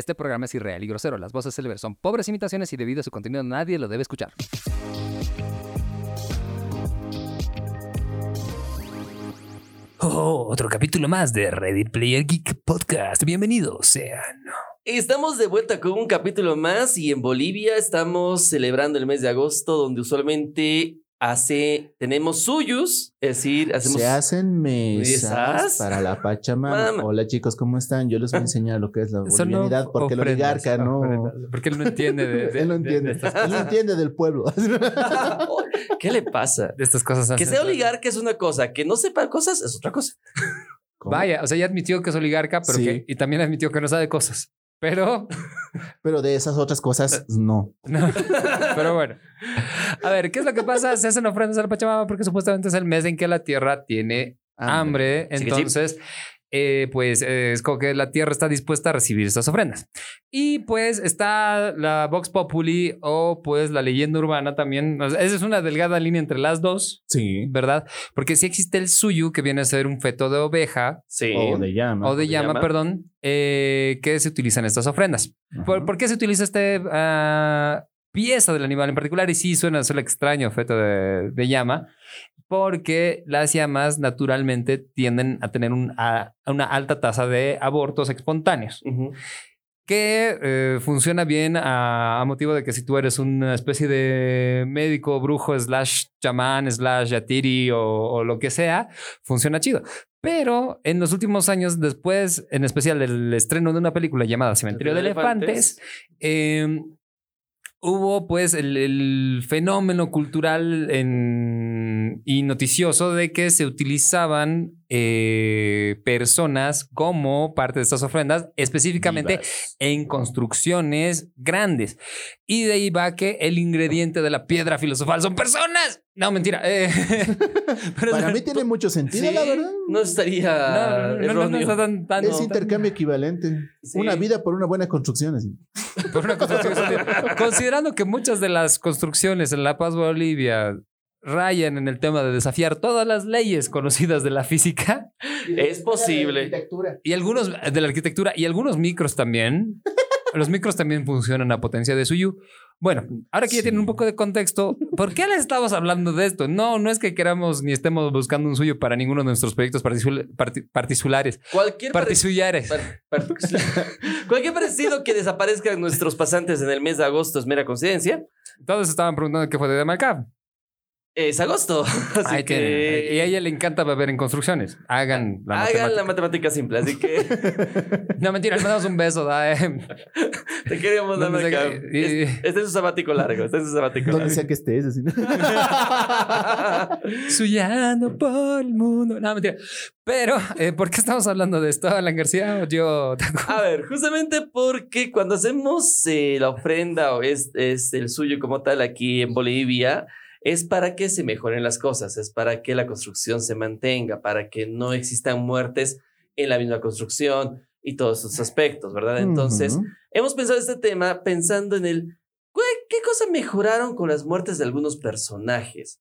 Este programa es irreal y grosero. Las voces célebres son pobres imitaciones y debido a su contenido nadie lo debe escuchar. Oh, otro capítulo más de Ready Player Geek Podcast. Bienvenidos sean. Estamos de vuelta con un capítulo más y en Bolivia estamos celebrando el mes de agosto donde usualmente hace, tenemos suyos, es decir, hacemos... Se hacen mesas, mesas para la Pachamama. Mama. Hola chicos, ¿cómo están? Yo les voy a enseñar lo que es la bolivianidad, porque el oligarca no... ofrendas, Porque él no entiende de, de- Él no de- entiende. de estas, Él no entiende del pueblo. ¿Qué le pasa? de estas cosas. Que sea oligarca es una cosa, que no sepa cosas es otra cosa. ¿Cómo? Vaya, o sea, ya admitió que es oligarca, pero Sí. que, y también admitió que no sabe cosas. Pero, Pero de esas otras cosas, no. no. pero bueno. A ver, ¿qué es lo que pasa? Se hacen ofrendas a la Pachamama porque supuestamente es el mes en que la tierra tiene hambre. Sí. Entonces, eh, pues eh, es como que la tierra está dispuesta a recibir estas ofrendas. Y pues está la Vox Populi o pues la leyenda urbana también. O sea, esa es una delgada línea entre las dos, Sí. ¿verdad? Porque si existe el suyu, que viene a ser un feto de oveja Sí. O de llama. o de de llama, llama. perdón, eh, que se utilizan estas ofrendas. ¿Por, por qué se utiliza este ah, pieza del animal en particular? Y sí, suena, suena extraño, feto de, de llama, porque las llamas naturalmente tienden a tener un- a- una alta tasa de abortos espontáneos, que eh, funciona bien a, a motivo de que si tú eres una especie de médico, brujo, slash chamán, slash yatiri o, o lo que sea, funciona chido. Pero en los últimos años, después, en especial del estreno de una película llamada Cementerio de Elefantes, eh, hubo pues el, el fenómeno cultural en- y noticioso de que se utilizaban eh, personas como parte de estas ofrendas, específicamente Vivas. en construcciones grandes. Y de ahí va que el ingrediente de la piedra filosofal son personas. No, mentira. eh, pero Para mí tiene mucho sentido, Sí, la verdad. No estaría no, no, no, está tan- tan- Es tan- intercambio equivalente. Sí. Una vida por una buena construcción. así. por una construcción. Considerando que muchas de las construcciones en La Paz, Bolivia, rayan en el tema de desafiar todas las leyes conocidas de la física Es posible. y algunos de la arquitectura y algunos micros también. Los micros también funcionan a potencia de suyo. Bueno, ahora que ya tienen un poco de contexto, ¿por qué les estamos hablando de esto? No, no es que queramos ni estemos buscando un suyo para ninguno de nuestros proyectos particu- parti- particulares. Cualquier parecido. Particulares. Cualquier parecido que desaparezcan nuestros pasantes en el mes de agosto es mera coincidencia. Todos estaban preguntando qué fue de Demarcap. Es agosto. Así Ahí que. Y a ella le encanta beber en construcciones. Hagan la hagan la matemática. matemática simple. Así que No, mentira, le mandamos un beso. da, eh. te queremos, que- y- Es- Este es su sabático largo. Este es su sabático largo. sea que estés. Así. Suyando por el mundo. No, mentira. Pero, eh, ¿por qué estamos hablando de esto, Alan García? Yo? A ver, justamente porque cuando hacemos eh, la ofrenda o es, es el suyo como tal aquí en Bolivia, es para que se mejoren las cosas, es para que la construcción se mantenga, para que no existan muertes en la misma construcción y todos esos aspectos, ¿verdad? Entonces, hemos pensado este tema pensando en el, ¿qué, qué cosa mejoraron con las muertes de algunos personajes?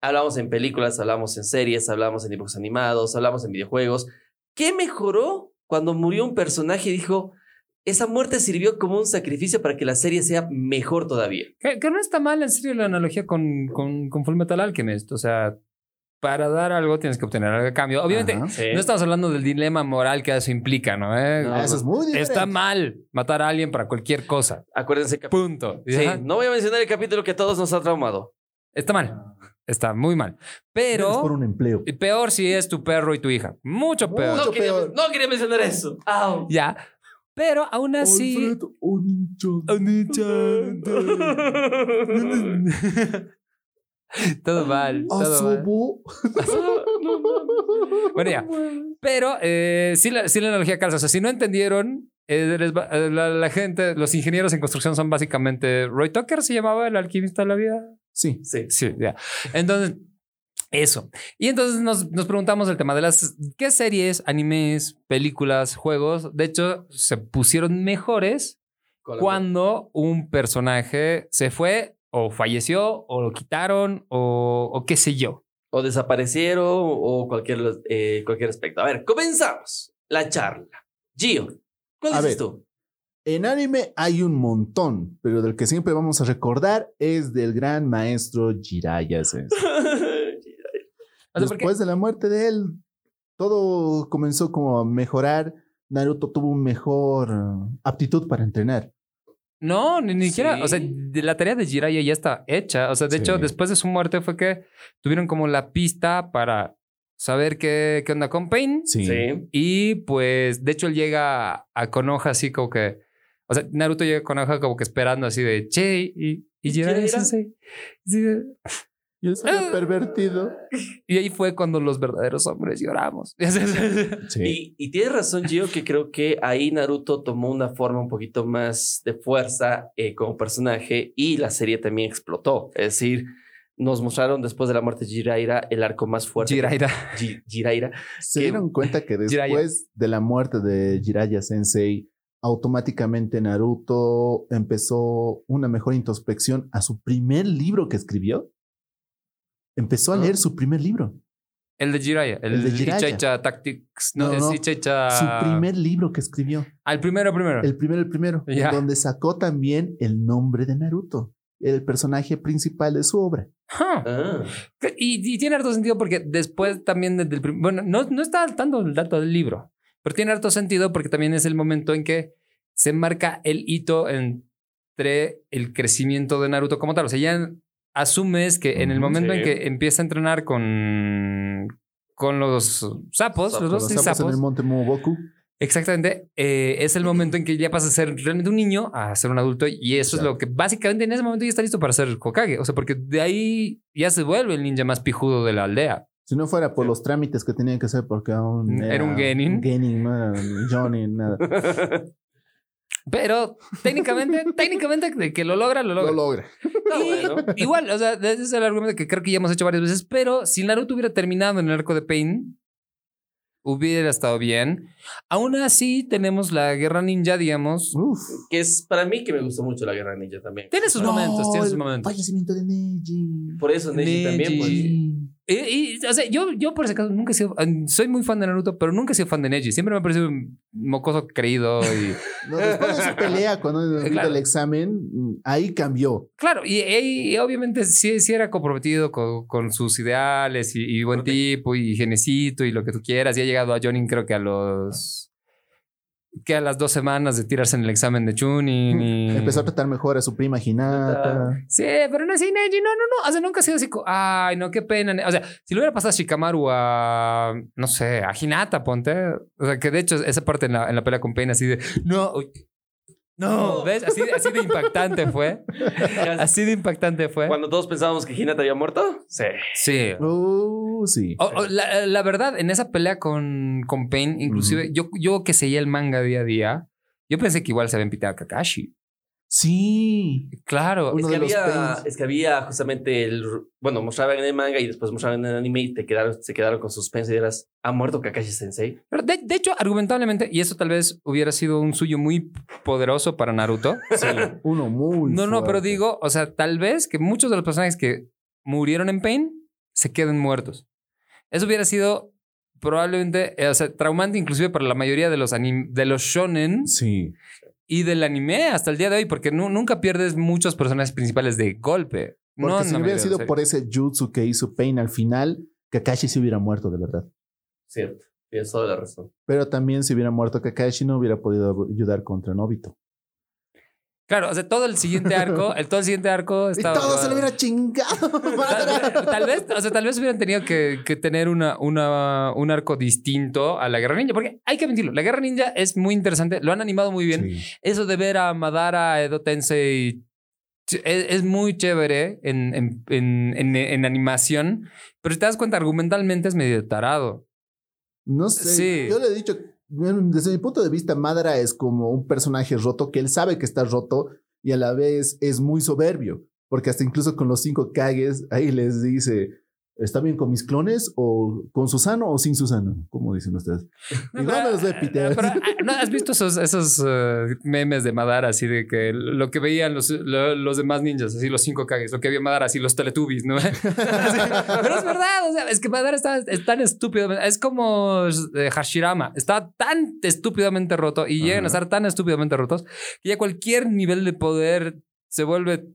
Hablamos en películas, hablamos en series, hablamos en dibujos animados, hablamos en videojuegos. ¿Qué mejoró cuando murió un personaje y dijo, esa muerte sirvió como un sacrificio para que la serie sea mejor todavía? Que, que no está mal, en serio, la analogía con, con, con Full Metal Alchemist. O sea, para dar algo tienes que obtener algo a cambio. Obviamente, Ajá. no estamos hablando del dilema moral que eso implica, ¿no? Eh, No, Eso es muy diferente. Está mal matar a alguien para cualquier cosa. Acuérdense que... Punto. Sí, Ajá. no voy a mencionar el capítulo que a todos nos ha traumado. Está mal. Está muy mal. Es Pero por un empleo. y peor si es tu perro y tu hija. Mucho peor. Mucho No quería, peor. no quería mencionar eso. Au. Ya. Pero aún así. Onichan. todo mal. Todo mal. Asobo. Bueno, ya. Pero eh, sí, la, sí la analogía calza. O sea, si no entendieron, eh, les va- eh, la, la gente, los ingenieros en construcción son básicamente Roy Tucker, se llamaba el alquimista de la vida. Sí. Sí. Sí, ya. Entonces, eso. Y entonces nos, nos preguntamos el tema de las qué series, animes, películas, juegos, de hecho, se pusieron mejores cuando un personaje se fue o falleció o lo quitaron o, o qué sé yo. o desaparecieron o cualquier, eh, cualquier aspecto. A ver, comenzamos la charla. Gio, ¿cuál A dices ver. tú? En anime hay un montón, pero del que siempre vamos a recordar es del gran maestro Jiraiya Sensei. O sea, porque- Después de la muerte de él, todo comenzó como a mejorar. Naruto tuvo un mejor eh, aptitud para entrenar. No, ni, ni siquiera. O sea, de la tarea de Jiraiya ya está hecha. O sea, de Sí. hecho, después de su muerte fue que tuvieron como la pista para saber qué, qué onda con Pain. Sí. Sí. Y pues, de hecho, él llega a Konoha así como que. O sea, Naruto llega a Konoha como que esperando así de che, y, y ¿Y Jiraiya Jiraiya? Sensei. Sí, de- Y él se había pervertido. Y ahí fue cuando los verdaderos hombres lloramos. Sí. Y, y tienes razón, Gio, que creo que ahí Naruto tomó una forma un poquito más de fuerza eh, como personaje y la serie también explotó. Es decir, nos mostraron después de la muerte de Jiraiya el arco más fuerte. Jiraiya. Ji- Jiraiya. Se que- dieron cuenta que después Jiraiya. de la muerte de Jiraiya Sensei, automáticamente Naruto empezó una mejor introspección a su primer libro que escribió. Empezó a Ah. leer su primer libro. El de Jiraiya. El, El de. Ichaicha Tactics. No, No, no. Ichaicha. Su primer libro que escribió. Al primero, primero. El primero, el primero. en Ya. Donde sacó también el nombre de Naruto. El personaje principal de su obra. Ah, Huh. Y, y tiene harto sentido porque después también desde el prim- bueno, no, no está tanto el dato del libro, pero tiene harto sentido porque también es el momento en que se marca el hito entre el crecimiento de Naruto como tal. O sea, ya asumes que en el momento en que empieza a entrenar con, con los sapos, los Sapos, dos Los sí, sapos en sapos, el monte Momoboku. Exactamente. eh, es el momento en que ya pasa a ser realmente un niño a ser un adulto. Y eso es lo que básicamente en ese momento ya está listo para ser Hokage. O sea, porque de ahí ya se vuelve el ninja más pijudo de la aldea. Si no fuera por los trámites que tenían que hacer porque aún Era un genin. Un genin, no era un Johnny, nada. Pero técnicamente, técnicamente de que lo logra, lo logra. Lo logra. Y bueno. Igual, o sea, ese es el argumento que creo que ya hemos hecho varias veces. Pero si Naruto hubiera terminado en el arco de Pain, hubiera estado bien. Aún así, tenemos la guerra ninja, digamos. Uf. que es para mí que me gustó mucho la guerra ninja también. Tiene sus No, momentos, tiene sus el momentos. Fallecimiento de Neji. Por eso Neji, también, pues. Y, y, o sea, yo, yo por ese caso nunca he sido, soy muy fan de Naruto, pero nunca he sido fan de Neji. Siempre me ha parecido un mocoso creído y No, después de su pelea cuando Claro. el examen, ahí cambió. claro, y, y- y obviamente sí, sí era comprometido con, con sus ideales y, y buen Ok. tipo y genecito y lo que tú quieras. Y ha llegado a Jonin creo que a los que a las dos semanas de tirarse en el examen de Chunin y Empezó a tratar mejor a su prima Hinata. Sí, pero no así, Neji, no, no, no. O sea, nunca ha sido así. co- Ay, no, qué pena. O sea, si le hubiera pasado a Shikamaru a, no sé, a Hinata, ponte. O sea, que de hecho esa parte en la, en la pelea con Pain así de, no, uy, no. ¿ves? Así, así de impactante fue. Así de impactante fue. Cuando todos pensábamos que Hinata había muerto. Sí. Sí. Uh, sí. O- o, la, la verdad, en esa pelea con, con Pain, inclusive, yo, yo que seguía el manga día a día, yo pensé que igual se había invitado a Kakashi. Sí. Claro. Es que, había, es que había justamente el. Bueno, mostraban en el manga y después mostraban en el anime y te quedaron, se quedaron con suspenso y eras. ¿Ha muerto Kakashi Sensei? Pero de, de hecho, argumentablemente, y eso tal vez hubiera sido un suyo muy poderoso para Naruto. Sí. Uno muy. no, no, pero digo, o sea, tal vez que muchos de los personajes que murieron en Pain se queden muertos. Eso hubiera sido probablemente, eh, o sea, traumante inclusive para la mayoría de los, anim- de los shonen Sí. Y del anime hasta el día de hoy, porque nu- nunca pierdes muchos personajes principales de golpe. Porque no, si no hubiera sido serio. por ese jutsu que hizo Pain al final, Kakashi se hubiera muerto de verdad. Cierto. Tienes toda la razón. Pero también si hubiera muerto Kakashi no hubiera podido ayudar contra Nobito. Claro, o sea, todo el siguiente arco, el, todo el siguiente arco Y estaba... todo se lo hubiera chingado. Tal, tal vez, o sea, tal vez hubieran tenido que, que tener una, una, un arco distinto a la Guerra Ninja, porque hay que mentirlo, la Guerra Ninja es muy interesante, lo han animado muy bien. Sí. Eso de ver a Madara, Edo Tensei, es, es muy chévere en, en, en, en- en animación, pero si te das cuenta, argumentalmente es medio tarado. No sé. Sí. Yo le he dicho, desde mi punto de vista, Madara es como un personaje roto que él sabe que está roto y a la vez es muy soberbio. Porque hasta incluso con los cinco Kages, ahí les dice, ¿Está bien con mis clones o con Susano o sin Susano? ¿Cómo dicen ustedes? ¿Y dónde los voy a pitear? Pero, ah, ¿no has visto esos, esos eh, memes de Madara así de que lo que veían los, lo- los demás ninjas, así los cinco Kages, lo que había Madara, así los Teletubbies, ¿no? Así, pero es verdad, o sea, es que Madara está es tan estúpido, es como eh, Hashirama, está tan estúpidamente roto y llegan a Ajá. estar tan estúpidamente rotos que ya cualquier nivel de poder se vuelve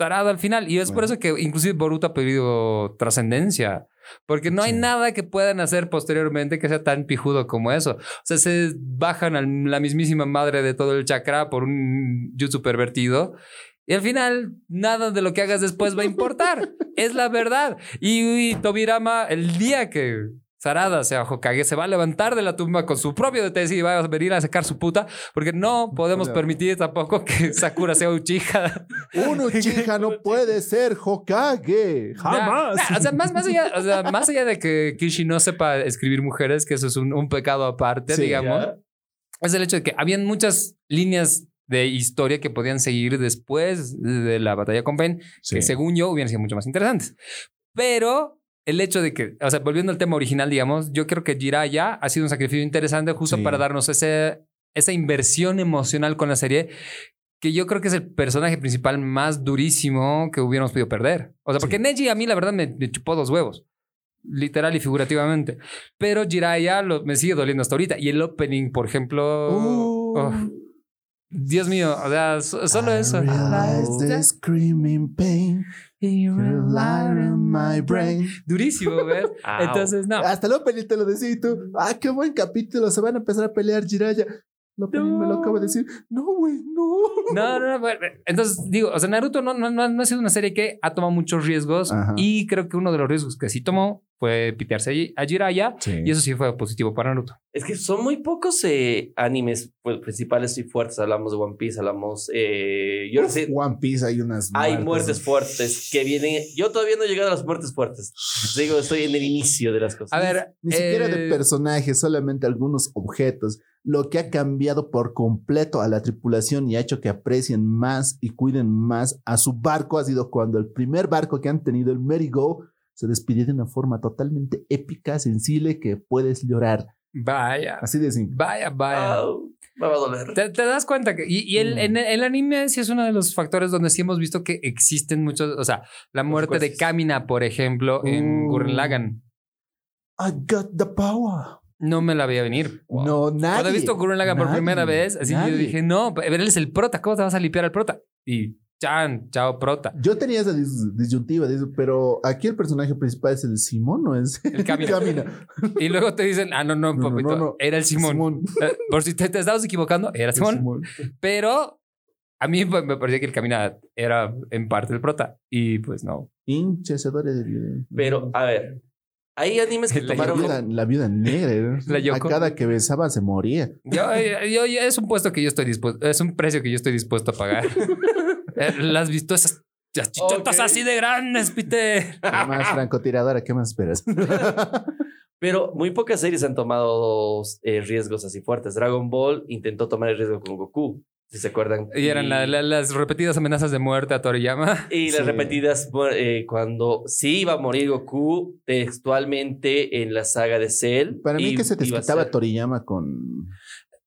tarado al final y es por eso que inclusive Boruto ha pedido trascendencia. Porque no hay nada que puedan hacer posteriormente que sea tan pijudo como eso. O sea, se bajan a la mismísima madre de todo el chakra por un jutsu pervertido. Y al final, nada de lo que hagas después va a importar. es la verdad. Y, y Tobirama, el día que Sarada sea Hokage, se va a levantar de la tumba con su propio DTS y va a venir a sacar su puta. Porque no podemos Hola. permitir tampoco que Sakura sea Uchiha. Un Uchiha no puede ser Hokage. Jamás. Nah, nah, o, sea, más, más, allá, o sea, más allá de que Kishi no sepa escribir mujeres, que eso es un, un pecado aparte, Sí, digamos, Ya. es el hecho de que habían muchas líneas de historia que podían seguir después de la batalla con Ben, Sí. que según yo hubieran sido mucho más interesantes. Pero el hecho de que, o sea, volviendo al tema original, digamos, yo creo que Jiraiya ha sido un sacrificio interesante justo Sí. para darnos ese, esa inversión emocional con la serie que yo creo que es el personaje principal más durísimo que hubiéramos podido perder. O sea, porque Sí. Neji a mí la verdad me, me chupó dos huevos. Literal y figurativamente. Pero Jiraiya lo- me sigue doliendo hasta ahorita. Y el opening, por ejemplo... Uh. oh, Dios mío, o sea, so- solo I eso. realize the screaming pain. You're light in my brain. Durísimo, ¿ves? Entonces, no. Hasta opening te lo decía y tú. Ah, qué buen capítulo. Se van a empezar a pelear Jiraya. El opening me lo No. acabo de decir. No, güey, no. No, no, no. Entonces, digo, o sea, Naruto no, no, no, no ha sido una serie que ha tomado muchos riesgos Ajá. y creo que uno de los riesgos que sí tomó fue pitearse allí- a Jiraiya Sí. y eso sí fue positivo para Naruto. Es que son muy pocos eh, animes pues, principales y fuertes. Hablamos de One Piece, hablamos. Eh, yo no sé. One Piece hay unas. Hay muertes fuertes que vienen. Yo todavía no he llegado a las muertes fuertes. Digo, estoy en el inicio de las cosas. A ver, Ni siquiera de eh, personajes, solamente algunos objetos. Lo que ha cambiado por completo a la tripulación y ha hecho que aprecien más y cuiden más a su barco ha sido cuando el primer barco que han tenido, el Merigo, se despidió de una forma totalmente épica, sensible, que puedes llorar. Vaya, Así de simple. vaya, vaya. Me va a doler. Te, te das cuenta que. Y, y el, Mm. en el, el anime sí es uno de los factores donde sí hemos visto que existen muchos. O sea, la muerte de. Kamina, por ejemplo, en Uh. Gurren Lagann. I got the power. No me la veía venir. No, nadie. Cuando he visto Gurren Lagann por primera vez, así nadie. yo dije, no, pero él es el prota. ¿Cómo te vas a limpiar al prota? Y chan, chao, prota. Yo tenía esa dis- disyuntiva, dis- pero aquí el personaje principal es el Simón, ¿no es? El Kamina. Y luego te dicen, ah, no, no, No, papito, no, no. era el Simón. Eh, Por si te, te estabas equivocando, era Simón. Simón. Pero a mí me me parecía que el Kamina era en parte el prota. Y pues no. Hinchecedores de violencia. Pero, a ver. Hay animes que La tomaron. viuda, la viuda negra. ¿eh? La A Yoko. cada que besaba se moría. Yo, eh, yo- yo- es un puesto que yo estoy dispuesto, es un precio que yo estoy dispuesto a pagar. Eh, ¿Las has visto esas las chichotas así de grandes, Peter? ¿Qué más francotiradora? ¿Qué más esperas? Pero muy pocas series han tomado eh, riesgos así fuertes. Dragon Ball intentó tomar el riesgo con Goku, si se acuerdan. Y eran la- la- las repetidas amenazas de muerte a Toriyama. Y las Sí. repetidas eh, cuando sí iba a morir Goku textualmente en la saga de Cell. Para mí y que se iba a desquitaba ser- Toriyama con,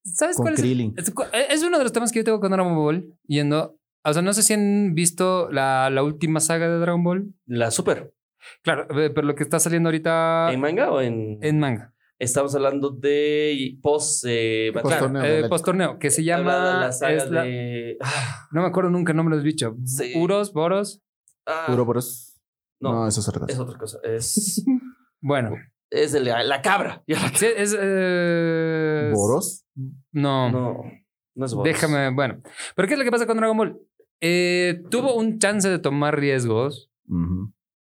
¿Sabes con cuál es? Krillin. Es, es uno de los temas que yo tengo con Dragon Ball yendo. O sea, no sé si han visto la, la última saga de Dragon Ball. La Super. Claro, eh, pero lo que está saliendo ahorita ¿En manga o en...? en manga. Estamos hablando de post... Eh, Post-. Torneo Eh, galáctico. post-torneo, que se La- llama. la, la saga es la- de... Ah, no me acuerdo nunca el nombre del bicho. Sí. Uros, Boros. ah, Uroboros. No, No, eso es otra cosa. es otra cosa. Es, Bueno, es de la, cabra. Sí, es. eh, ¿Boros? No, No, no es Boros. déjame. Bueno, pero ¿qué es lo que pasa con Dragon Ball? Eh, tuvo un chance de tomar riesgos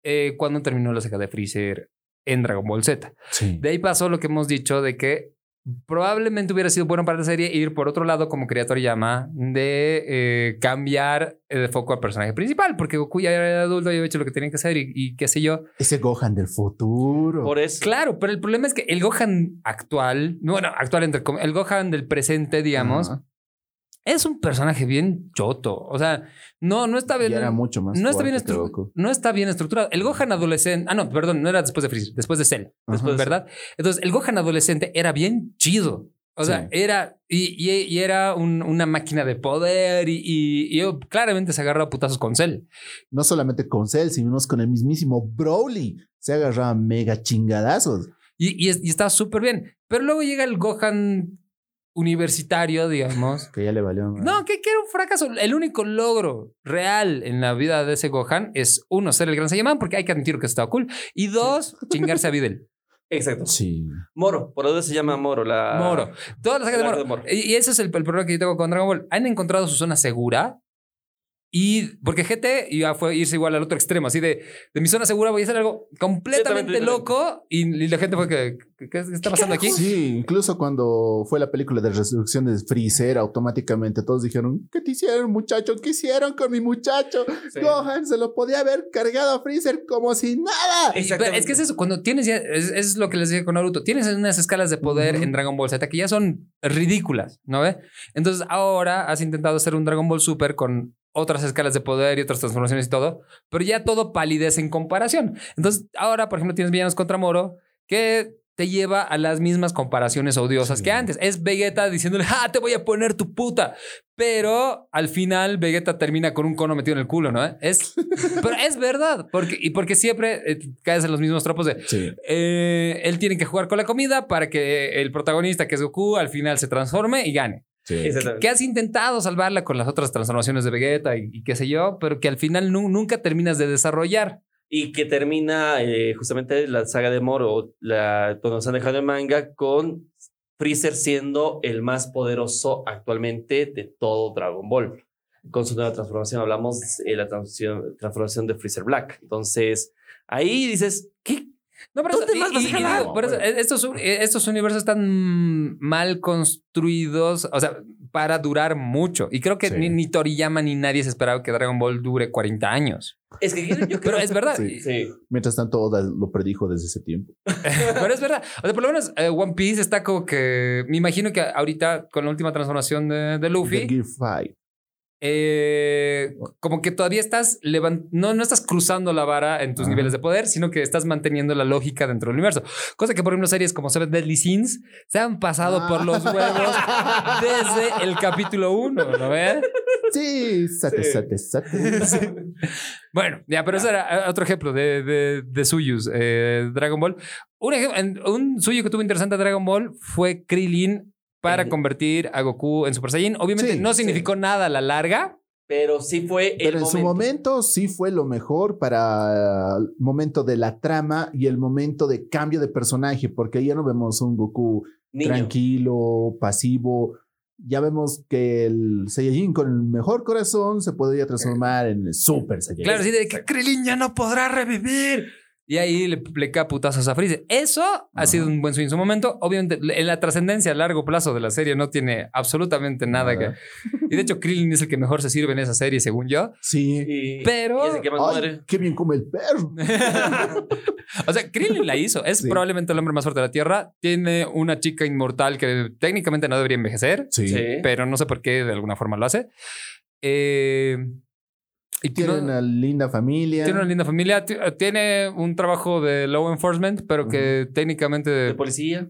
eh, cuando terminó la saga de Freezer en Dragon Ball Z. Sí. De ahí pasó lo que hemos dicho de que probablemente hubiera sido bueno para la serie ir por otro lado, como quería Toriyama, de eh, cambiar eh, de foco al personaje principal, porque Goku ya era adulto y había hecho lo que tenía que hacer y, y qué sé yo. Ese Gohan del futuro. Por eso. Claro, pero el problema es que el Gohan actual, bueno, actual entre com- el Gohan del presente, digamos. Es un personaje bien choto. O sea, no, no está bien. Era mucho más no está bien, no está bien estructurado. El Gohan adolescente. Ah, no, perdón, no era después de Freezer, después de Cell. Ajá. ¿Verdad? Entonces, el Gohan adolescente era bien chido. O sea, Sí. era. Y, y- y era un- una máquina de poder. Y, y- y claramente se agarró a putazos con Cell. No solamente con Cell, sino con el mismísimo Broly. Se agarraba mega chingadazos. Y, y, y estaba súper bien. Pero luego llega el Gohan universitario, digamos. Que ya le valió. madre. No, que, que era un fracaso. El único logro real en la vida de ese Gohan es, uno, ser el gran Saiyaman, porque hay que admitir que estaba cool. Y dos, chingarse a Videl. Exacto. Sí. Moro, por eso se llama Moro. La... Moro. Toda la saga de Moro. de Moro. Y, ese es el, el problema que yo tengo con Dragon Ball. Han encontrado su zona segura. Y porque GT ya fue irse igual al otro extremo, así de, de mi zona segura voy a hacer algo completamente Completamente loco. Y, y la gente fue que, ¿qué, qué está pasando aquí? Sí, incluso cuando fue la película de resurrección de Freezer, automáticamente todos dijeron, ¿qué te hicieron muchacho? ¿Qué hicieron con mi muchacho? Sí. Gohan se lo podía haber cargado a Freezer como si nada. Pero es que es eso, cuando tienes ya, es, es lo que les dije con Naruto, tienes unas escalas de poder Ujú. en Dragon Ball Z que ya son ridículas, ¿no ve? Entonces ahora has intentado hacer un Dragon Ball Super con otras escalas de poder y otras transformaciones y todo, pero ya todo palidece en comparación. Entonces ahora, por ejemplo, tienes villanos contra Moro que te lleva a las mismas comparaciones odiosas Sí. que antes. Es Vegeta diciéndole, ah, te voy a poner tu puta. Pero al final Vegeta termina con un cono metido en el culo, ¿no? Es, pero es verdad, porque, y porque siempre eh, caes en los mismos tropos de, Sí. eh, él tiene que jugar con la comida para que el protagonista, que es Goku, al final se transforme y gane. Sí. Que has intentado salvarla con las otras transformaciones de Vegeta y, y qué sé yo, pero que al final nu- nunca terminas de desarrollar. Y que termina eh, justamente la saga de Moro, la, cuando se han dejado en manga, con Freezer siendo el más poderoso actualmente de todo Dragon Ball. Con su nueva transformación hablamos de la transformación, transformación de Freezer Black. Entonces, ahí dices, ¿qué? No, pero ¿Dónde eso- más y- No, eh, estos, eh, estos universos están mal construidos, o sea, para durar mucho. Y creo que Sí. ni, ni Toriyama ni nadie se esperaba que Dragon Ball dure 40 años. Es que yo creo Pero es verdad. Sí. Sí. Mientras tanto, Oda lo predijo desde ese tiempo. Pero es verdad. O sea, por lo menos eh, One Piece está como que. Me imagino que ahorita, con la última transformación de, de The Luffy, Gear 5. Eh, como que todavía estás no, no estás cruzando la vara en tus niveles de poder, sino que estás manteniendo la lógica dentro del universo. Cosa que, por ejemplo, series como Seven Deadly Sins se han pasado Ah. por los huevos desde el capítulo 1, ¿no ves? Sí, sate, Sí. sate, sate. Bueno, ya, pero ese era eh, otro ejemplo de, de, de suyos, eh, Dragon Ball. Un, un suyo que tuvo interesante a Dragon Ball fue Krillin para convertir a Goku en Super Saiyan. Obviamente Sí, no sí. significó nada a la larga. Pero sí fue el Pero en su momento. momento sí fue lo mejor para el momento de la trama y el momento de cambio de personaje, porque ya no vemos un Goku Niño. tranquilo, pasivo. Ya vemos que el Saiyajin con el mejor corazón se podría transformar en el Super Saiyajin. Claro, así de que Krillin ya no podrá revivir. Y ahí le, le cae putazos a Freezer. Eso ha Ajá. sido un buen swing en su momento. Obviamente, en la trascendencia a largo plazo de la serie no tiene absolutamente nada, que. Y de hecho, Krillin es el que mejor se sirve en esa serie, según yo. Sí. Y, Pero- y es el que más Ay, muere. qué bien come el perro. o sea, Krillin la hizo. Es Sí. probablemente el hombre más fuerte de la Tierra. Tiene una chica inmortal que técnicamente no debería envejecer, Sí. Sí. pero no sé por qué de alguna forma lo hace. Eh, y Tiene no- una linda familia. tiene una linda familia. Ti- Tiene un trabajo de law enforcement, pero que técnicamente. De policía.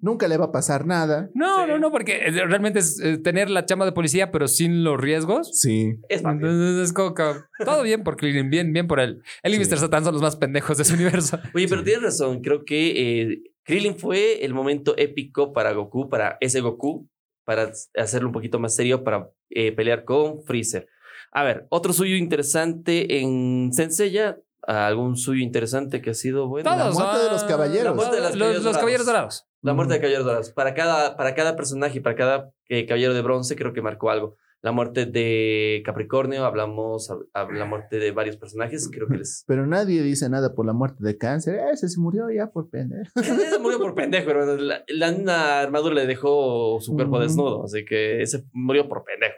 Nunca le va a pasar nada. No, Sí. no, no, porque eh, realmente es eh, tener la chamba de policía, pero sin los riesgos. Sí. Es. Entonces es como que todo bien por Krillin, bien, bien por él. Él y Sí. Mr. Satan son los más pendejos de su universo. Oye, pero tienes razón. Creo que eh, Krillin fue el momento épico para Goku, para ese Goku, para hacerlo un poquito más serio, para eh, pelear con Freezer. A ver, otro suyo interesante en Senseiya. ¿Algún suyo interesante que ha sido bueno? La Todos. muerte de los caballeros. La muerte de los, caballeros los caballeros dorados. La muerte de Caballeros Dorados. Para cada, para cada personaje, para cada eh, Caballero de Bronce, creo que marcó algo. La muerte de Capricornio, hablamos, hab- hab- la muerte de varios personajes, creo que les... Pero nadie dice nada por la muerte de cáncer. Ese se murió ya por pendejo. Ese murió por pendejo, hermano. La, la armadura le dejó su cuerpo desnudo, así que ese murió por pendejo.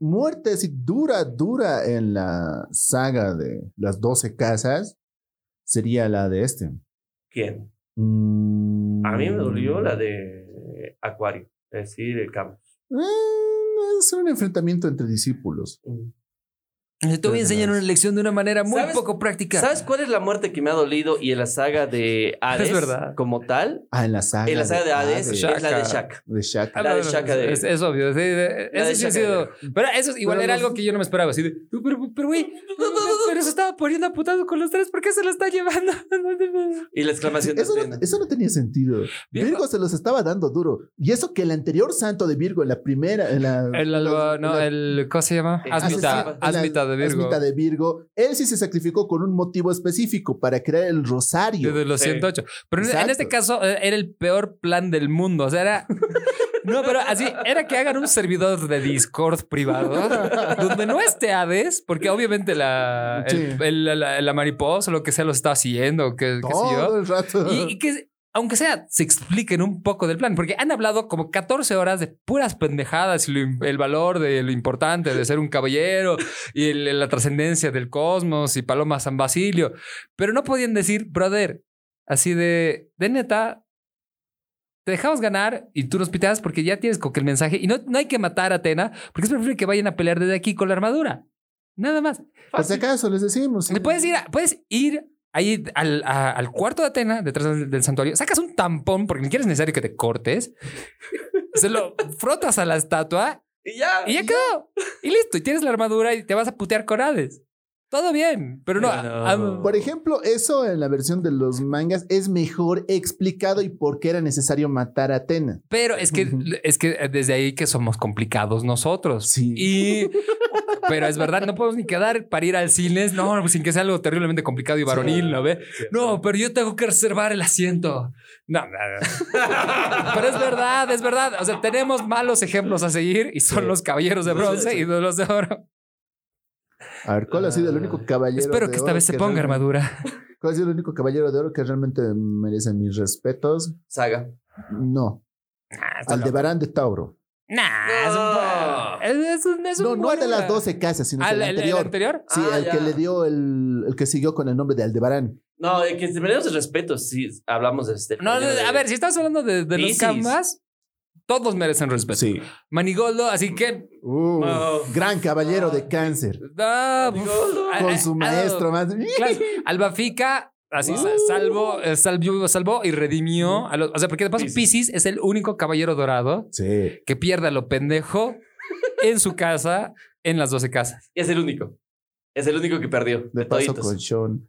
Muerte así dura, dura en la saga de las 12 casas sería la de este. ¿Quién? Mm. A mí me dolió la de Acuario, es decir, el campo. Eh, enfrentamiento entre discípulos. Te voy a enseñar una lección de una manera muy ¿Sabes- poco práctica. ¿Sabes cuál es la muerte que me ha dolido y en la saga de Hades Es verdad. como tal? Ah, en la saga. En la saga de Hades Hades, Shaka. es la de Shaq. de Shaq. Ah, la de no, Shaka de- Es, es obvio. sí, de- La de eso sí ha Shaka sido. Pero eso es- igual Pero era los- algo que yo no me esperaba. Así de, "No, pero, pero, güey, pero se estaba poniendo aputado con los tres. ¿Por qué se lo está llevando? Y la exclamación de Eso no, eso no tenía sentido. Bien, Virgo se los estaba dando duro. Y eso que el anterior santo de Virgo, en la primera. En la, El, alba- en no, la- el, ¿cómo se llama? Asmita. Asmita de Virgo. Asmita de Virgo. Él sí se sacrificó con un motivo específico para crear el rosario. De los Sí. 108. Pero en- en Exacto. este caso eh, era el peor plan del mundo. O sea, era. No, pero así era que hagan un servidor de Discord privado donde no esté Hades, porque obviamente la, Sí. el- la, la mariposa o lo que sea lo está haciendo, que, qué sé yo. Todo el rato. Y, y que, aunque sea, se expliquen un poco del plan, porque han hablado como 14 horas de puras pendejadas y lo el valor de lo importante de ser un caballero y el- la trascendencia del cosmos y Paloma San Basilio, pero no podían decir, brother, así de, de neta. Te dejamos ganar y tú nos piteas porque ya tienes como que el mensaje y no, no hay que matar a Atena porque es preferible que vayan a pelear desde aquí con la armadura. Nada más. Por si acaso les decimos. sí. Le puedes ir, a- puedes ir ahí al, a- al cuarto de Atena, detrás del, del santuario, sacas un tampón porque ni siquiera es necesario que te cortes, se lo frotas a la estatua Y ya. y ya quedó. Y listo, y tienes la armadura y te vas a putear con Hades. Todo bien, pero no. Pero- Por ejemplo, eso en la versión de los mangas es mejor explicado y por qué era necesario matar a Atena. pero es que, es que desde ahí que somos complicados nosotros. Sí. Y, pero es verdad, no podemos ni quedar para ir al cine, no, pues sin que sea algo terriblemente complicado y varonil, ¿no ve? No, pero yo tengo que reservar el asiento. No, no, no. Pero es verdad, es verdad. O sea, tenemos malos ejemplos a seguir y son Sí. los caballeros de bronce y los de oro. A ver, ¿cuál ha sido el único caballero Espero de que esta oro vez se que ponga realmente- armadura. ¿Cuál ha sido el único caballero de oro que realmente merece mis respetos? Saga. No, Nah, está Aldebarán de Tauro. Nah, No. es un, es un, es un No, no el de las 12 casas, sino Ah, el, el, el- el anterior. anterior. Sí, Ah, el ya. que le dio el, el que siguió con el nombre de Aldebarán. No, de que el respeto. Sí, hablamos de este. No, no, a ver, si estás hablando de, de los camas, todos merecen respeto. Sí. Manigoldo, así que. Uh. Gran caballero de cáncer. ah, Manigoldo. ah, Con su ah, maestro más. Claro, Albafica, así sa- salvó, eh, salvó, salvó y redimió. A los, o sea, porque de paso, Piscis. Pisces es el único caballero dorado Sí. que pierde a lo pendejo en su casa, en las 12 casas. Y es el único. Es el único que perdió. De De paso toditos. con Sean.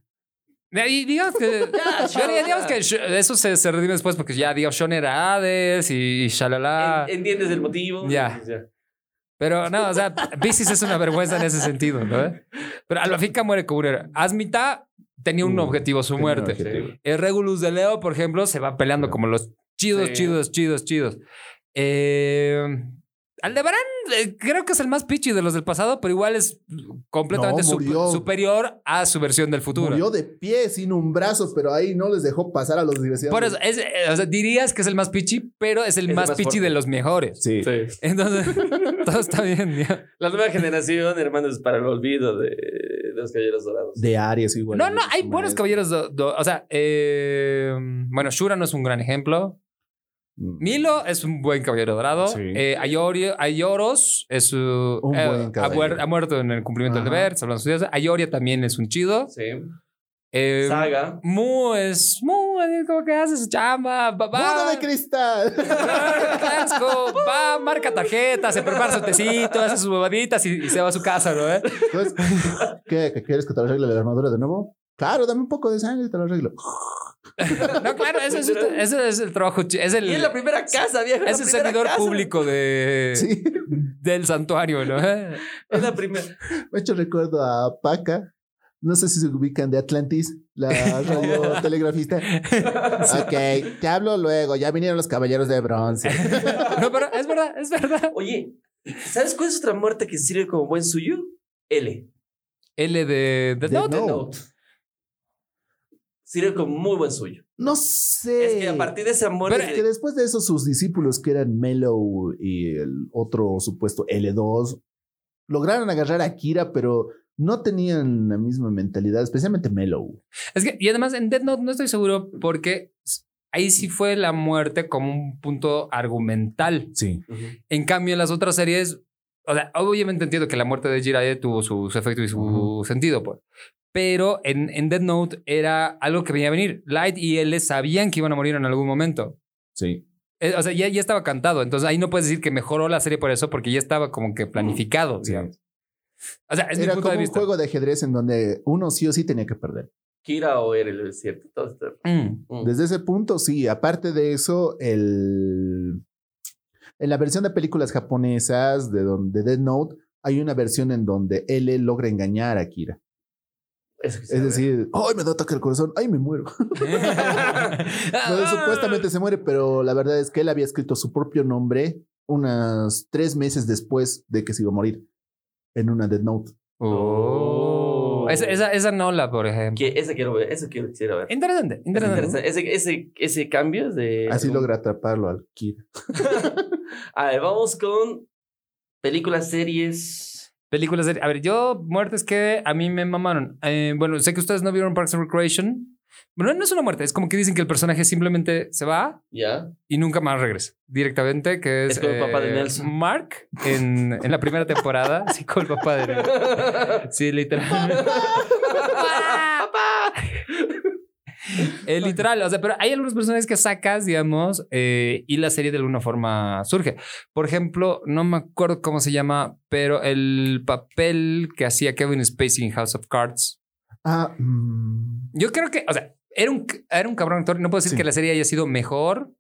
Y digamos que, Ya, digamos ya. que eso se, se redime después porque ya, digamos, Sean era Hades y, y shalala. En- ¿Entiendes el motivo? Ya. Pero no, o sea, Pisces es una vergüenza en ese sentido, ¿no? Pero Albafica muere como un héroe. Asmita tenía un Uh, objetivo, su muerte. objetivo. El Regulus de Leo, por ejemplo, se va peleando como los chidos, Sí. chidos, chidos, chidos. Eh, Aldebarán eh, creo que es el más pichi de los del pasado, pero igual es completamente No, superior a su versión del futuro. Murió de pie, sin un brazo, pero ahí no les dejó pasar a los desgraciados. Por eso, es, eh, o sea, dirías que es el más pichi, pero es el Es más, más pichi fuerte. de los mejores. Sí. Sí. Entonces, todo está bien. ya. La nueva generación, hermanos, para el olvido de, de los caballeros dorados. De Aries igual. No, no, hay buenos caballeros. do- do- o sea, eh, bueno, Shura no es un gran ejemplo. Mm. Milo es un buen caballero dorado. Sí. Eh, Ayori- Ayoros es su. Un eh, buen ha, caballero. muer- ha muerto en el cumplimiento del deber. hablan sus días. Ayoria también es un chido. Sí. Eh, Saga. Mu es. Mu, ¿cómo que hace su chamba? Va, va. ¡Boda de cristal! Clásico, va, marca tarjeta, se prepara su tecito, hace sus bobaditas y, y se va a su casa, ¿no? eh? Entonces, ¿qué, ¿Qué quieres que te lo arregle la armadura de nuevo? Claro, dame un poco de sangre y te lo arreglo. No, claro, eso es, el trabajo. Es el, Y es la primera casa, viejo. es el servidor público de, Sí. del santuario, ¿no? Es la primera. Me ha hecho recuerdo a Paca. No sé si se ubican de Atlantis, la radiotelegrafista. Ok, te hablo luego. Ya vinieron los caballeros de bronce. No, pero es verdad, es verdad. Oye, ¿sabes cuál es otra muerte que sirve como buen suyo? L. L de, de Death Note. Note. Sirve como muy buen suyo. No sé. Es que a partir de esa muerte. Pero Es que después de eso, sus discípulos, que eran Mellow y el otro supuesto L2, lograron agarrar a Kira, pero no tenían la misma mentalidad, especialmente Mellow. Es que, y además en Death Note no estoy seguro porque ahí sí fue la muerte como un punto argumental. Sí. En cambio, en las otras series o sea, obviamente entiendo que la muerte de Jiraiya tuvo su, su efecto y su sentido, pues. Pero en, en Dead Note era algo que venía a venir. Light y L sabían que iban a morir en algún momento. Sí. Eh, O sea, ya, ya estaba cantado. Entonces ahí no puedes decir que mejoró la serie por eso, porque ya estaba como que planificado, Sí. digamos. O sea, es mi Era punto como de un juego de ajedrez en donde uno sí o sí tenía que perder. Kira o era el desierto. Todo esto. Mm. Mm. Desde ese punto, sí. Aparte de eso, el... en la versión de películas japonesas de, donde, de Dead Note, hay una versión en donde L logra engañar a Kira. Eso Es decir, ¡ay, me da ataque el corazón! ¡Ay, me muero! No, supuestamente se muere, pero la verdad es que él había escrito su propio nombre unos tres meses después de que se iba a morir en una Dead Note. Oh. Esa, esa, esa Nola, por ejemplo. Que ese quiero ver, ese quiero, quisiera ver. Interesante, Es interesante. interesante. Ese, ese, ese cambio es de. Así logra atraparlo al Kira. A ver, vamos con películas, series. Películas de... A ver, yo, muertes que a mí me mamaron. Eh, bueno, sé que ustedes no vieron Parks and Recreation. Bueno, no es una muerte, es como que dicen que el personaje simplemente se va ¿Ya? y nunca más regresa. Directamente, que es, Es como el papá de Nelson. Mark en, en la primera temporada. sí, con el papá de Nelson. Sí, literalmente. Eh, literal, o sea, pero hay algunos personajes que sacas, digamos, eh, y la serie de alguna forma surge. Por ejemplo, no me acuerdo cómo se llama, pero el papel que hacía Kevin Spacey en House of Cards. Ah, mm, Yo creo que, o sea, era un, era un cabrón actor. No puedo decir Sí. que la serie haya sido mejor,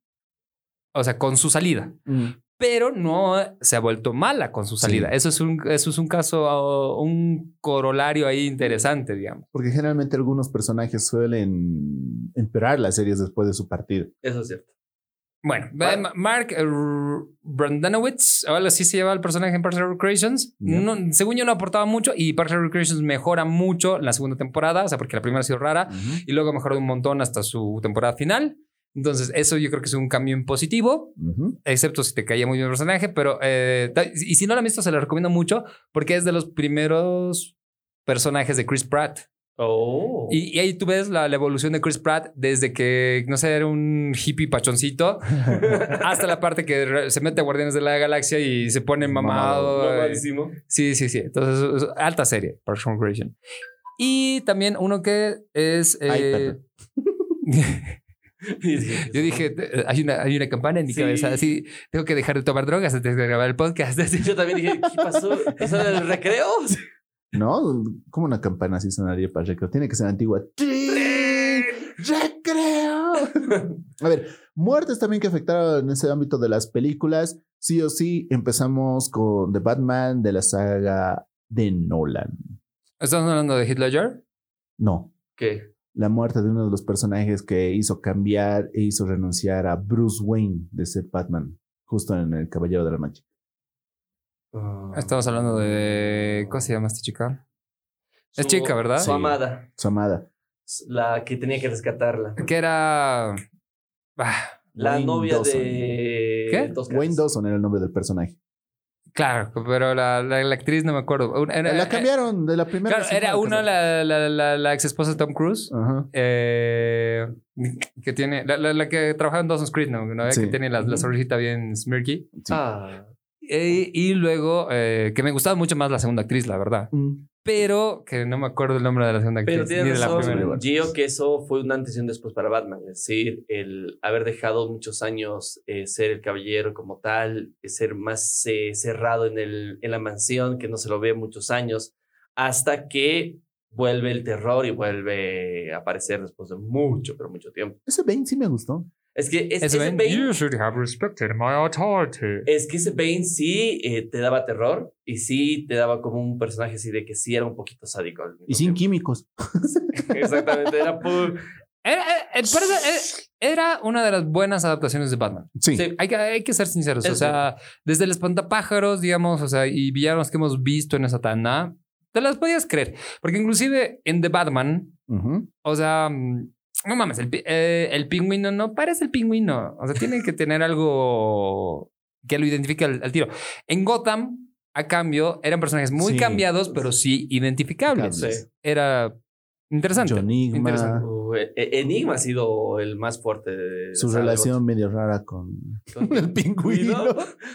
o sea, con su salida, mm. pero no se ha vuelto mala con su Sí. salida. Eso, es un, eso es un caso, un corolario ahí interesante, digamos. porque generalmente algunos personajes suelen empeorar las series después de su partida. Eso es cierto. Bueno. Ma- Mark eh, Brandanowitz, o algo así se llama el personaje en Parks and Recreations. No, según yo no aportaba mucho y Parks and Recreations mejora mucho en la segunda temporada, o sea, porque la primera ha sido rara y luego mejoró un montón hasta su temporada final. Entonces, eso yo creo que es un cambio en positivo, excepto si te caía muy bien el personaje, pero eh, y si no la han visto, se la recomiendo mucho porque es de los primeros personajes de Chris Pratt. Oh. Y, y ahí tú ves la, la evolución de Chris Pratt desde que, no sé, era un hippie pachoncito hasta la parte que se mete a Guardianes de la Galaxia y se pone mamado. Eh, malísimo. Sí, sí, sí. Entonces, es- es alta serie, Parks and Recreation. Y también uno que es... eh, yo dije, eh, hay una, hay una campana en mi Sí. cabeza, así, tengo que dejar de tomar drogas antes de grabar el podcast. así. Yo también dije, ¿qué pasó? ¿Eso era el recreo? ¿No? ¿Cómo una campana así sonaría para recreo? Tiene que ser antigua. ¡Recreo! A ver, muertes también que afectaron en ese ámbito de las películas. Sí o sí, empezamos con The Batman de la saga de Nolan. ¿Estamos hablando de Ledger? No, ¿Qué? La muerte de uno de los personajes que hizo cambiar e hizo renunciar a Bruce Wayne de ser Batman, justo en El Caballero de la Mancha. Estamos hablando de... ¿Cómo se llama esta chica? Es chica, ¿verdad? Su Sí. amada. Su amada. La que tenía que rescatarla. Que era... Ah, La Wayne novia Dawson. de... ¿Qué? Wayne Dawson era el nombre del personaje. Claro, pero la, la- la actriz no me acuerdo. Una- era- la cambiaron de la primera. Claro, era una la, la, la, la ex esposa de Tom Cruise. Ajá. eh, que tiene la, la, la que trabajaba en Dawson's Creek, ¿no? ¿No? Sí. Que tiene la, la sonrisita bien smirky. Sí. Ah. Eh, y luego, eh, que me gustaba mucho más la segunda actriz, la verdad. Mm. Pero que no me acuerdo el nombre de la segunda actriz. Pero ni tiene de la razón, primera. Gio, que eso fue un antes y un después para Batman. Es decir, el haber dejado muchos años eh, ser el caballero como tal, ser más eh, cerrado en, el, en la mansión, que no se lo ve muchos años, hasta que vuelve el terror y vuelve a aparecer después de mucho, pero mucho tiempo. Ese Bane sí me gustó. Es que es, Ese Bane, Bane, You should have respected my authority. es que ese Bane sí eh, te daba terror y sí te daba como un personaje así de que sí era un poquito sádico. Y sin tiempo. químicos. Exactamente, era por... Era, era- era- era- una de las buenas adaptaciones de Batman. Sí. Sí. Hay que, hay que ser sinceros. O Eso. sea, desde el espantapájaros, digamos, o sea, y villanos que hemos visto en esa tanda, te las podías creer. Porque inclusive en The Batman, Ujú. o sea, mm, no mames, el, eh, el pingüino no parece el pingüino. O sea, tiene que tener algo que lo identifique al, al tiro. En Gotham, a cambio, eran personajes muy Sí. cambiados, pero sí identificables. Era interesante. Enigma. Interesante. Uh, e- Enigma ha sido el más fuerte de Su relación medio rara con Con el pingüino.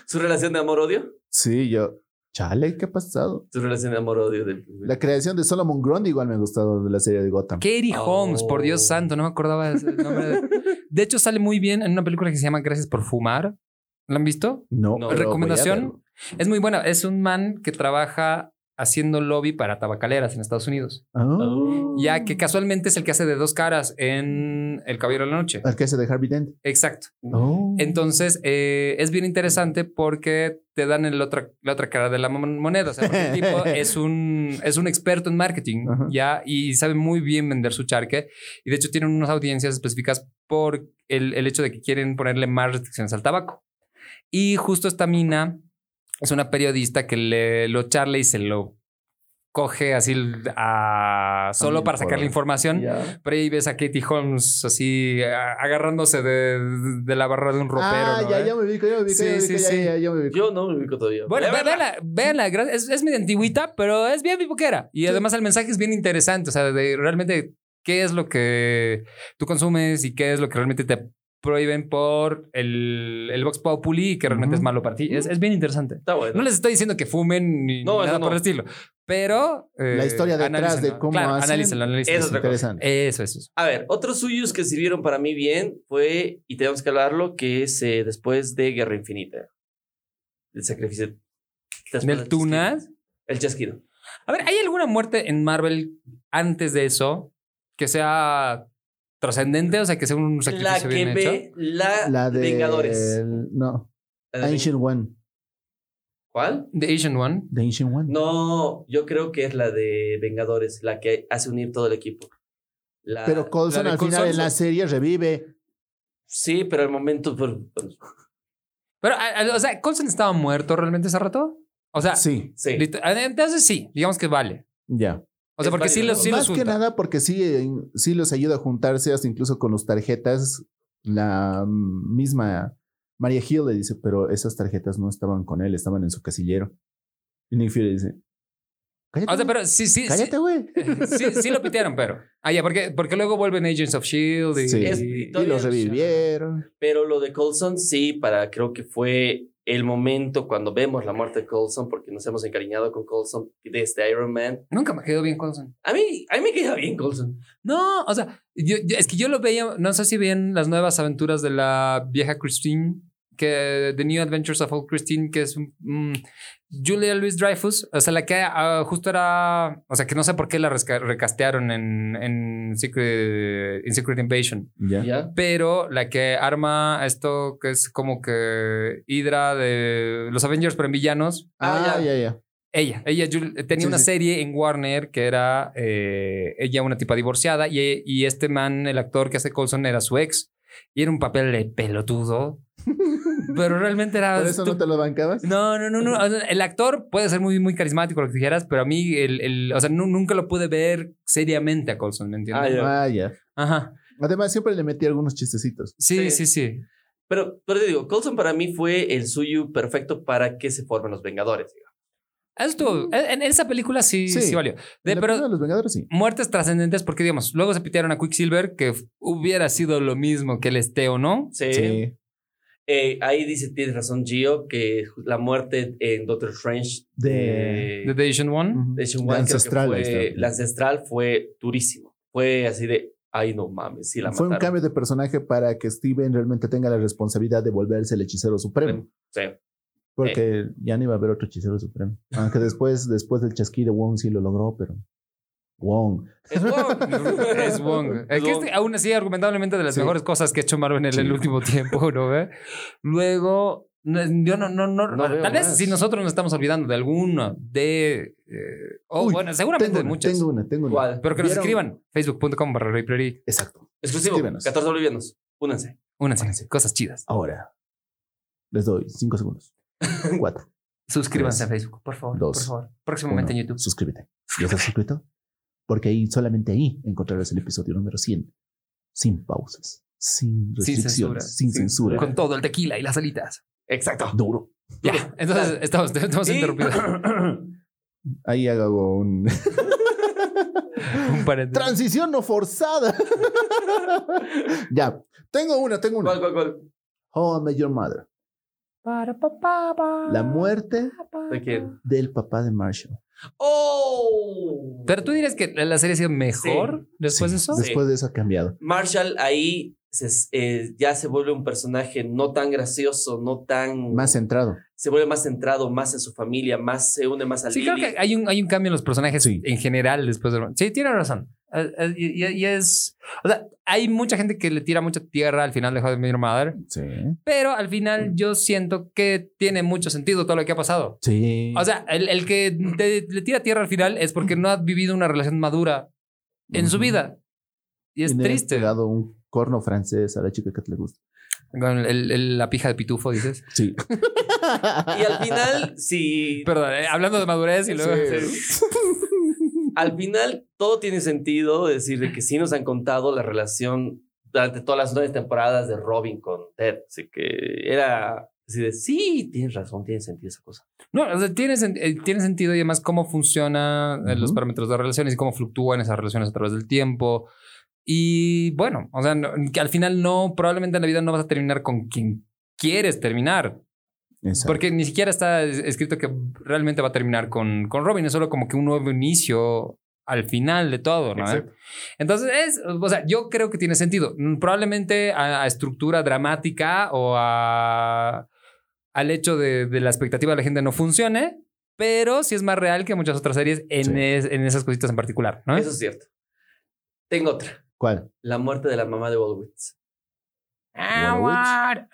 Su relación de amor-odio. Sí, yo. Chale, ¿qué ha pasado? Tu relación de amor-odio del La creación de Solomon Grundy igual me ha gustado de la serie de Gotham. Katie Holmes, por Dios Oh. santo, no me acordaba de ese nombre. De... de hecho, sale muy bien en una película que se llama Gracias por fumar. ¿La han visto? No, No. ¿Recomendación? Es muy buena. Es un man que trabaja haciendo lobby para tabacaleras en Estados Unidos. Ah, Oh. Ya que casualmente es el que hace de dos caras en El Caballero de la Noche. El que hace de Harvey Dent. Exacto. Oh. Entonces, eh, es bien interesante porque te dan el otra, la otra cara de la mon- moneda. O sea, el tipo es un, es un experto en marketing. ¿ya? Y sabe muy bien vender su charque. Y de hecho tienen unas audiencias específicas por el, el hecho de que quieren ponerle más restricciones al tabaco. Y justo esta mina es una periodista que le, lo charla y se lo coge así a, solo También para sacar la información. Pero ahí ves a Katie Holmes así a- agarrándose de, de la barra de un ropero. ah, ¿no? ya, ¿Eh? ya me ubico, ya me ubico, Sí, ya me sí, ubico, sí. ya, ya me ubico. Yo no me ubico todavía. Bueno, véanla, véanla, gra- es, es medio antigüita, pero es bien bipoquera. Y además el mensaje es bien interesante, o sea, de realmente qué es lo que tú consumes y qué es lo que realmente te prohíben por el, el Vox Populi que realmente es malo para ti. Es, es bien interesante. Está bueno. No les estoy diciendo que fumen ni, No, eso nada por el estilo, pero... eh, La historia detrás de cómo Claro, hacen analícenlo, analícenlo. es interesante. Eso, eso. A ver, otros suyos que sirvieron para mí bien fue, y tenemos que hablarlo, que es eh, después de Guerra Infinita. El sacrificio. del ¿Del Tunas? El chasquido. A ver, ¿hay alguna muerte en Marvel antes de eso que sea trascendente? O sea, que sea un La sacrificio que bien hecho. ve la, La de. Vengadores. No, La de Ancient One. ¿Cuál? The Asian One. The Ancient One. No, yo creo que es la de Vengadores, la que hace unir todo el equipo. La- Pero Coulson la de al final Coulson. en la serie revive. Sí, pero al momento. Pero, a- a- o sea, ¿Coulson estaba muerto realmente ese rato? O sea, Sí, sí. entonces sí, digamos que vale. ya. O sea, porque sí los, Más que nada porque sí, eh, sí los ayuda a juntarse hasta incluso con las tarjetas. La misma Maria Hill le dice, pero esas tarjetas no estaban con él, estaban en su casillero. Y Nick Fury dice, cállate, O sea, güey, pero sí, sí. sí, cállate, güey. sí, sí lo pitearon, pero. Ah, ya, porque, porque luego vuelven Agents of Shield y. Sí. Y- Y los revivieron. Pero lo de Coulson, sí, para creo que fue el momento cuando vemos la muerte de Coulson, porque nos hemos encariñado con Coulson de este Iron Man. Nunca me quedó bien Coulson. A mí, a mí me queda bien Coulson. No, o sea, yo, yo- es que yo lo veía, no sé si ven las nuevas aventuras de la vieja Christine, que The New Adventures of Old Christine, que es mm, Julia Louis Dreyfus, o sea, la que ah, justo era, o sea, que no sé por qué la recastearon en, en, Secret, en Secret Invasion, Ya. ¿Ya? pero la que arma esto que es como que Hydra de los Avengers, pero en villanos, Ah, Ah, ya, ya. ella, ella Jul- tenía Sí, una sí. serie en Warner que era eh, ella una tipa divorciada y, y este man, el actor que hace Colson, era su ex. Y era un papel de pelotudo. pero realmente era... ¿Por eso no te lo bancabas? no, no, no, no. O sea, El actor puede ser muy, muy carismático, lo que dijeras, pero a mí, el, el- o sea, nu- nunca lo pude ver seriamente a Colson, ¿me entiendes? Ah, ya. Ah, ya. Ajá. Además, siempre le metí algunos chistecitos. Sí, Sí. sí, sí. Pero, pero te digo, Coulson para mí fue el suyo perfecto para que se formen los Vengadores. digamos. Eso estuvo- en, en esa película sí, sí, Sí. valió. De- En la pero película de los Vengadores, sí. muertes trascendentes, porque digamos, luego se pitearon a Quicksilver, que hubiera sido lo mismo que el esté o no. Sí. Sí. Eh, ahí dice, tienes razón, Gio, que la muerte en Doctor Strange De- The The Asian One. De Sean La ancestral. fue- la ancestral fue durísimo. Fue así de, ay, no mames, sí la Fue un cambio de personaje para que Steven realmente tenga la responsabilidad de volverse el hechicero supremo. Sí. Porque ya no iba a haber otro hechicero supremo. Aunque después, después del chasquido, Wong sí lo logró, pero. Wong. Es Wong. Es Wong. Es que Wong. este, aún así, argumentablemente de las Sí. mejores cosas que ha hecho Marvel en el, Sí. el último tiempo, ¿no? ve? Luego, no, yo no, no, no, tal vez más. si nosotros nos estamos olvidando de alguno, de... eh, o Uy, bueno, seguramente Tengo de muchas. tengo una, tengo una. ¿Cuál? Pero que nos ¿Vieron? escriban. Facebook.com barra. Exacto. Exclusivo. Escríbenos. 14 bolivianos. Únanse. Únanse. Cosas chidas. Ahora. Les doy cinco segundos. Cuatro. Suscríbanse Tres, a Facebook, por favor. dos, por favor. Próximamente uno. en YouTube. Suscríbete. ¿Ya estás suscrito? Porque ahí, solamente ahí encontrarás el episodio número 100. Sin pausas. Sin Sin restricciones. censura. Sin censura. Con todo el tequila y las alitas. Exacto. Duro. Ya. Entonces, estamos, estamos Y- interrumpidos. Ahí hago un. Un paréntesis. Transición no forzada. ya. Tengo una, tengo una. ¿Cuál, cuál, cuál? How I Met Your Mother. La muerte ¿De quién? del papá de Marshall. ¡Oh! Pero tú dirías que la serie ha sido mejor después Sí, de eso. Después de eso ha cambiado. Marshall ahí se- eh, ya se vuelve un personaje no tan gracioso, no tan... Más centrado. Se vuelve más centrado, más en su familia, más se une más a Sí, Lily. creo que hay un, hay un cambio en los personajes Sí. en general después de... Sí, tiene razón. Eh, eh, Y, y- y es... O sea, hay mucha gente que le tira mucha tierra al final de How I Met Your Mother, Sí. pero al final yo siento que tiene mucho sentido todo lo que ha pasado. Sí. O sea, el, el que te- le tira tierra al final es porque no ha vivido una relación madura en su Ujú. vida. Y es Y le has triste. pegado un corno francés a la chica que te le gusta. Con el- el- la pija de pitufo, dices. Sí. Y al final, sí. Perdón, eh, hablando de madurez y luego... Sí. Al final, todo tiene sentido. Es decir, de que sí nos han contado la relación durante todas las nueve temporadas de Robin con Ted. Así que era. Así de, sí, tienes razón, tiene sentido esa cosa. No, o sea, tiene, eh, tiene sentido y además cómo funcionan eh, los parámetros de relaciones y cómo fluctúan esas relaciones a través del tiempo. Y bueno, o sea, no- que al final no, probablemente en la vida no vas a terminar con quien quieres terminar. Exacto. Porque ni siquiera está es- escrito que realmente va a terminar con, con Robin. Es solo como que un nuevo inicio al final de todo, ¿no? Exacto. Entonces, es, o sea, yo creo que tiene sentido. Mm, Probablemente a, a estructura dramática o a, al hecho de, de la expectativa de la gente no funcione, pero sí es más real que muchas otras series en, Sí. es- en esas cositas en particular, ¿no? Eso es cierto. Tengo otra. ¿Cuál? La muerte de la mamá de Wolowitz. Ah,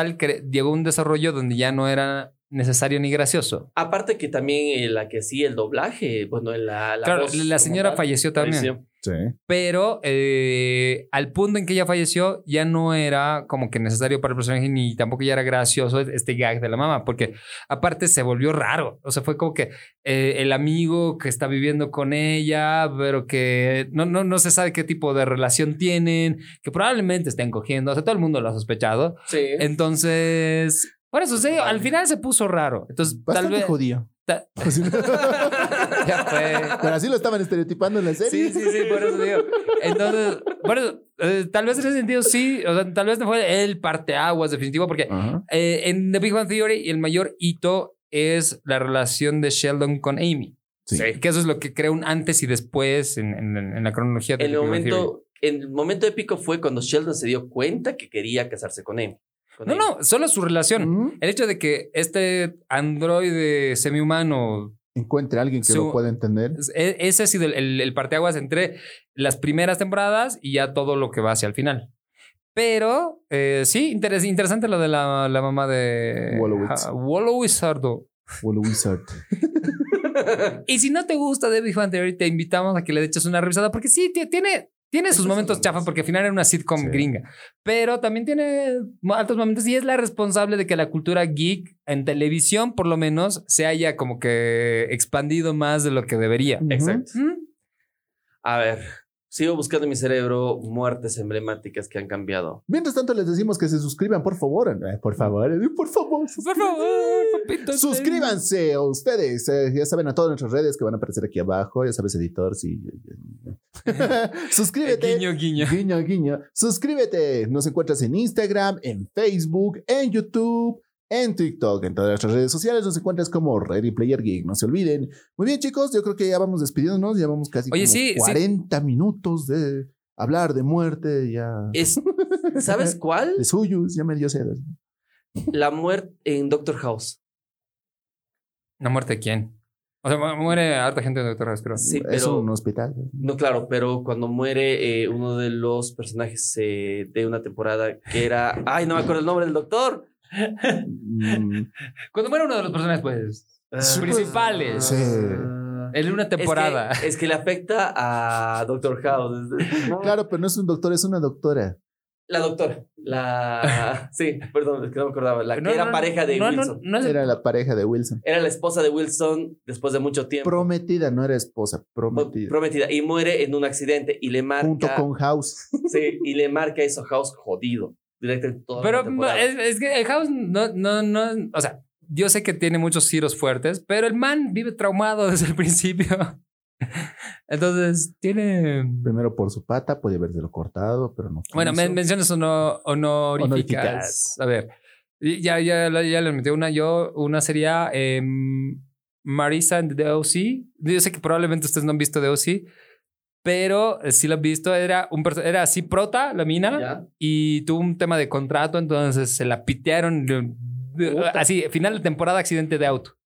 Tal llegó un desarrollo donde ya no era necesario ni gracioso. Aparte que también eh, la que hacía el doblaje, bueno, la, la claro, voz la señora tal, falleció también. falleció. Sí. Pero eh, al punto en que ella falleció, ya no era como que necesario para el personaje, ni tampoco ya era gracioso este gag de la mamá, porque aparte se volvió raro. O sea, fue como que eh, el amigo que está viviendo con ella, pero que no, no, no se sabe qué tipo de relación tienen, que probablemente estén cogiendo. O sea, todo el mundo lo ha sospechado. Sí. Entonces, por eso, sí, al final se puso raro. Entonces, tal vez. judío. ta- ya fue. Pero así lo estaban estereotipando en la serie. Sí, sí, sí, por eso digo. Entonces, por eso, eh, tal vez en ese sentido sí, o sea, tal vez no fue el parteaguas definitivo, porque eh, en The Big Bang Theory el mayor hito es la relación de Sheldon con Amy. Sí. Que eso es lo que crea un antes y después en, en- en la cronología de The el Big Bang Theory. momento, en el momento épico fue cuando Sheldon se dio cuenta que quería casarse con Amy. No, no, solo su relación. El hecho de que este androide semi-humano Encuentre a alguien que Su- lo pueda entender. E- Ese ha sido el, el, el parteaguas entre las primeras temporadas y ya todo lo que va hacia el final. Pero eh, sí, interes- interesante lo de la, la mamá de. Ja- Wolowizardo. Wolo Wizard. Y si no te gusta Bang Theory, te invitamos a que le eches una revisada porque sí, ti- tiene, tiene sus momentos chafa porque al final era una sitcom Sí. gringa, pero también tiene altos momentos y es la responsable de que la cultura geek en televisión, por lo menos, se haya como que expandido más de lo que debería. Exacto. ¿Mm? A ver, sigo buscando en mi cerebro muertes emblemáticas que han cambiado. Mientras tanto, les decimos que se suscriban, por favor. Eh, por favor, eh, por favor. Por favor, papito. Suscríbanse a ustedes. eh, ya saben a todas nuestras redes que van a aparecer aquí abajo. Ya sabes, editor, sí. Suscríbete. Guiño, guiño. Guiño, guiño. Suscríbete. Nos encuentras en Instagram, en Facebook, en YouTube, en TikTok, en todas nuestras redes sociales. Nos encuentras como Ready Player Geek. No se olviden. Muy bien, chicos. Yo creo que ya vamos despidiéndonos. Ya vamos casi Oye, como sí, sí. 40 minutos de hablar de muerte. Ya. Es, ¿Sabes cuál? De suyos. Ya me dio sed. La muerte en Doctor House. ¿No muerte de quién? O sea, mu- muere harta gente de Doctor House. Sí, es pero- un hospital. No, claro, pero cuando muere eh, uno de los personajes eh, de una temporada que era. Ay, no me acuerdo el nombre del doctor. Mm, Cuando muere uno de los personajes, pues, Sí, pues, principales. sí. En una temporada. Es que, es que le afecta a Doctor House. Claro, pero no es un doctor, es una doctora. La doctora. La. Sí, perdón, es que no me acordaba. La que era no, pareja de no, no, Wilson. no es Era la pareja de Wilson. Era la esposa de Wilson después de mucho tiempo. Prometida, no era esposa, prometida. Prometida. Y muere en un accidente y le marca. Junto con House. Sí, y le marca eso House jodido. Directo en toda Pero la es, es que el House no, no, no, o sea, yo sé que tiene muchos giros fuertes, pero el man vive traumado desde el principio. Entonces, tiene... Primero por su pata, podía habérselo cortado, pero no. Bueno, men- menciones hono- honoríficas. Honoríficas. A ver, Ya, ya, ya, ya le metí una yo. Una sería em, Marisa and the OC. Yo sé que probablemente ustedes no han visto The OC, pero eh, sí lo han visto. Era, un, era así prota, la mina, ¿Ya? y tuvo un tema de contrato, entonces se la pitearon. Puta. así, final de temporada, accidente de auto.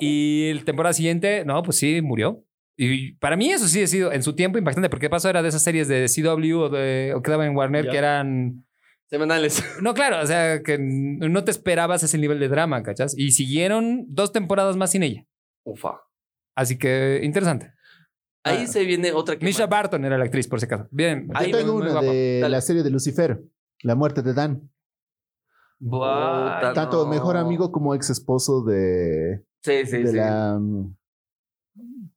Y el temporada siguiente, no, pues sí, murió. Y para mí eso sí ha sido en su tiempo impactante, porque pasó era de esas series de CW o, de, o que daban en Warner Ya. que eran... Semanales. No, claro, o sea, que no te esperabas ese nivel de drama, ¿cachas? Y siguieron dos temporadas más sin ella. Ufa. Así que interesante. Ahí Ah. se viene otra que. Misha Barton era la actriz, por si acaso. Bien. Ahí tengo muy una de Dale. la serie de Lucifer, La muerte de Dan. Buah, Ah, no. mejor amigo como ex esposo de, Sí, sí, de sí. la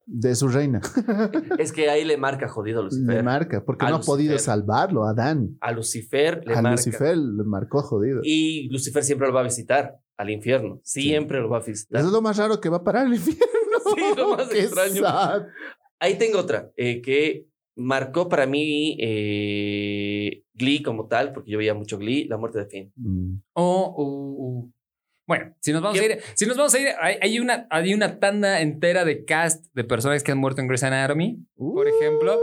de su reina. Es que ahí le marca jodido a Lucifer. Le marca, porque A no ha podido salvarlo a Dan. A Lucifer le A marca. Lucifer le marcó jodido. Y Lucifer siempre lo va a visitar al infierno. Siempre lo va a visitar. Eso es lo más raro que va a parar el infierno. Sí, lo más Qué extraño. sad. Ahí tengo otra eh, que marcó para mí eh, Glee como tal, porque yo veía mucho Glee, la muerte de Finn. Mm. Oh, oh, oh. Bueno, si nos vamos ¿Qué? a ir, si nos vamos a ir, hay, hay una, hay una tanda entera de cast de personas que han muerto en Grey's Anatomy, por ejemplo,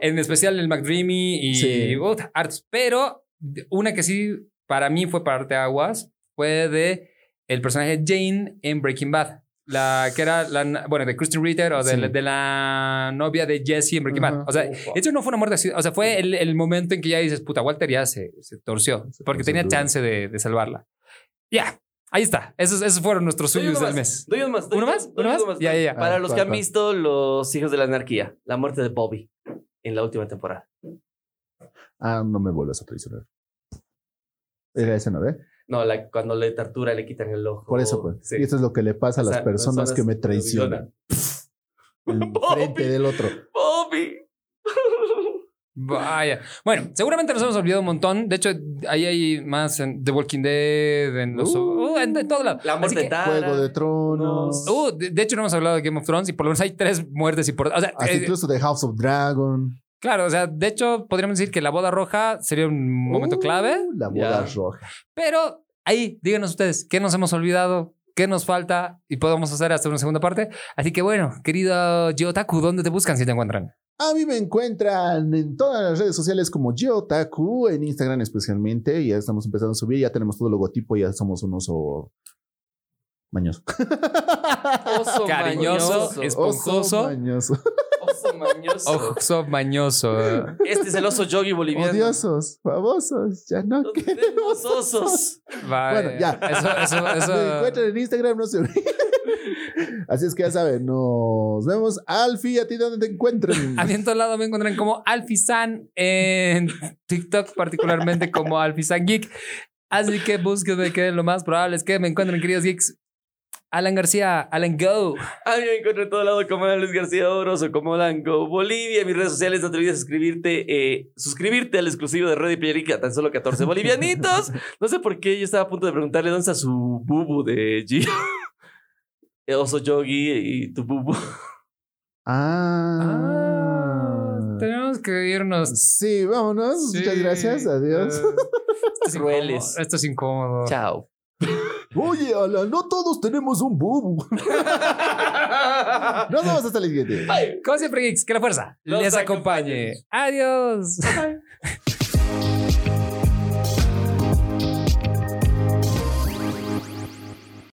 en especial el McDreamy y Sí. uf, hartos. Pero una que sí para mí fue parte aguas fue de el personaje Jane en Breaking Bad. La que era la, bueno, de Kristen Ritter o de, Sí. la- de la novia de Jesse en Breaking Bad. O sea, Ufa. hecho no fue una muerte así. O sea, fue el, el momento en que ya dices, puta, Walter ya se, se torció. Se porque tenía duro. chance de, de salvarla. Ya, ahí está. Esos, esos fueron nuestros suyos del mes. doy uno más. doy ¿Uno más? doy ¿Uno más? Ya, ya, ya. Para Ah, los ¿cuál, que han visto Los Hijos de la Anarquía, la muerte de Bobby en la última temporada. Ah, no me vuelvas a traicionar. Era ese, ¿no ve? No, la, cuando le tortura le quitan el ojo. Por eso, pues. Sí. Y eso es lo que le pasa a O las sea, personas que me traicionan. En frente del otro. Bobby. Vaya. Bueno, seguramente nos hemos olvidado un montón. De hecho, ahí hay más en The Walking Dead, en los. Uh. uh, en, en todo lado. La muerte de Tara. Juego de Tronos. Uh, de, de hecho, no hemos hablado de Game of Thrones y por lo menos hay tres muertes importantes. O sea, hasta eh, incluso de House of Dragon. Claro, o sea, de hecho, podríamos decir que la boda roja sería un momento Uh, clave, La boda Ya. roja. pero ahí, díganos ustedes, ¿qué nos hemos olvidado? ¿Qué nos falta? Y podemos hacer hasta una segunda parte. Así que bueno, querido Yotaku, ¿dónde te buscan si te encuentran? A mí me encuentran en todas las redes sociales como Geotaku, en Instagram especialmente. Ya estamos empezando a subir, ya tenemos todo el logotipo, ya somos un oso mañoso. Oso Cariñoso, mañoso. esponjoso. Oso mañoso. Oso mañoso. Ojo mañoso. Este es el oso yogi boliviano. Odiosos, famosos, ya no queremos osos. Vaya. Bueno, ya. Eso, eso, eso. Me encuentran en Instagram, no se olviden. Así es que ya saben, nos vemos. Alfie, ¿a ti dónde te encuentran? A mí en todo lado me encuentran como Alfisan en TikTok, particularmente como Alfisan Geek. Así que búsquenme que lo más probable es que me encuentren, queridos geeks. Alan García, Alan Go. A mí me encuentro en todo lado como Alan Luis García Oros o como Dango Bolivia. En mis redes sociales no te olvides suscribirte, eh, suscribirte al exclusivo de Red y Pierica, tan solo 14 bolivianitos. No sé por qué yo estaba a punto de preguntarle dónde está su bubu de Gio. Eh, Oso Yogi y tu bubu. Ah. tenemos que irnos. Sí, vámonos. Sí. Muchas gracias. Adiós. Eh, esto es Crueles. incómodo. Esto es incómodo. Chao. Oye, Alan, no todos tenemos un bubu. Nos vemos hasta el siguiente. Bye. Como siempre, geeks, que la fuerza les acompañe. Adiós.